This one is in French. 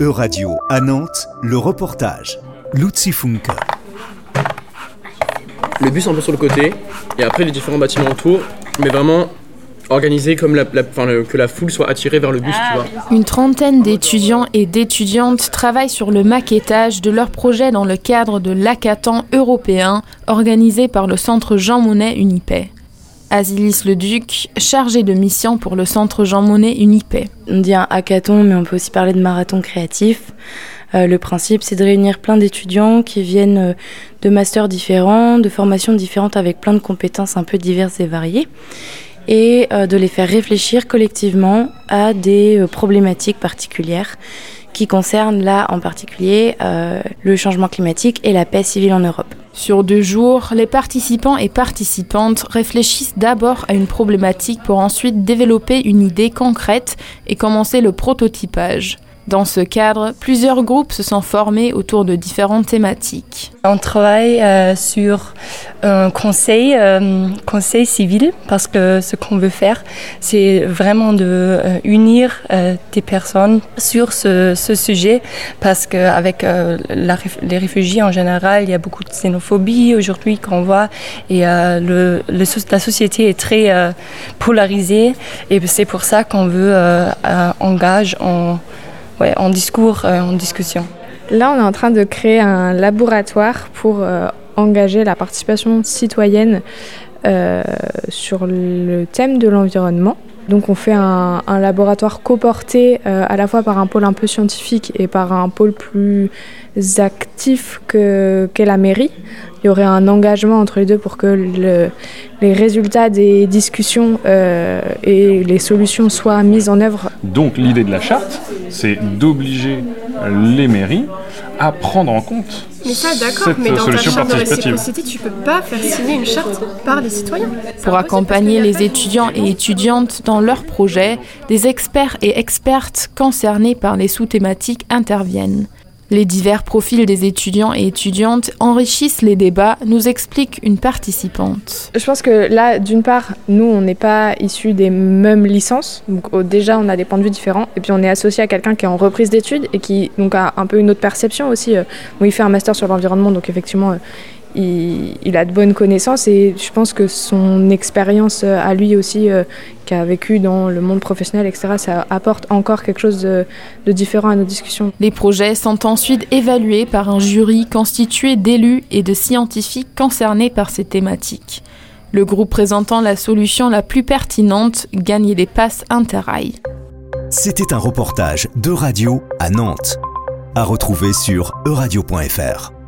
E-Radio à Nantes, le reportage. Lutzi Funke. Le bus un peu sur le côté, et après les différents bâtiments autour, mais vraiment organisé comme la, la- enfin, le- que la foule soit attirée vers le bus, tu vois. Une trentaine d'étudiants et d'étudiantes travaillent sur le maquettage de leur projet dans le cadre de l'hackathon européen organisé par le centre Jean Monnet Unipay. Asilis Leduc, chargé de mission pour le centre Jean Monnet Unipay. On dit un hackathon, mais on peut aussi parler de marathon créatif. Euh, le principe, c'est de réunir plein d'étudiants qui viennent euh, de masters différents, de formations différentes avec plein de compétences un peu diverses et variées, et euh, de les faire réfléchir collectivement à des problématiques particulières qui concernent là en particulier le changement climatique et la paix civile en Europe. Sur deux jours, les participants et participantes réfléchissent d'abord à une problématique pour ensuite développer une idée concrète et commencer le prototypage. Dans ce cadre, plusieurs groupes se sont formés autour de différentes thématiques. On travaille euh, sur un conseil, euh, conseil civil parce que ce qu'on veut faire, c'est vraiment de euh, unir des personnes sur ce, sujet parce qu'avec les réfugiés en général, il y a beaucoup de xénophobie aujourd'hui qu'on voit et la société est très polarisée et c'est pour ça qu'on veut euh, euh, engage en, ouais, en discours, euh, en discussion. Là, on est en train de créer un laboratoire pour euh, engager la participation citoyenne euh, sur le thème de l'environnement. Donc on fait un, un laboratoire coporté euh, à la fois par un pôle un peu scientifique et par un pôle plus actif que- qu'est la mairie. Il y aurait un engagement entre les deux pour que le- les résultats des discussions euh, et les solutions soient mises en œuvre Donc l'idée de la charte, c'est d'obliger les mairies à prendre en compte Mais ça, d'accord, cette mais dans ta solution charte de réciprocité, tu peux pas faire signer une charte par les citoyens. Pour accompagner les étudiants et étudiantes dans leurs projets, des experts et expertes concernés par les sous-thématiques interviennent. Les divers profils des étudiants et étudiantes enrichissent les débats, nous explique une participante. Je pense que là, d'une part, nous, on n'est pas issus des mêmes licences. Donc, oh, déjà, on a des points de vue différents. Et puis, on est associé à quelqu'un qui est en reprise d'études et qui donc, a un peu une autre perception aussi. Euh, Bon, il fait un master sur l'environnement, donc effectivement, euh, il, il a de bonnes connaissances. Et je pense que son expérience euh, à lui aussi, euh, qui a vécu dans le monde professionnel, etc., ça apporte encore quelque chose de, de différent à nos discussions. Les projets sont ensuite évalués par un jury constitué d'élus et de scientifiques concernés par ces thématiques. Le groupe présentant la solution la plus pertinente gagne des passes Interrail. C'était un reportage de radio à Nantes. À retrouver sur euradio.fr.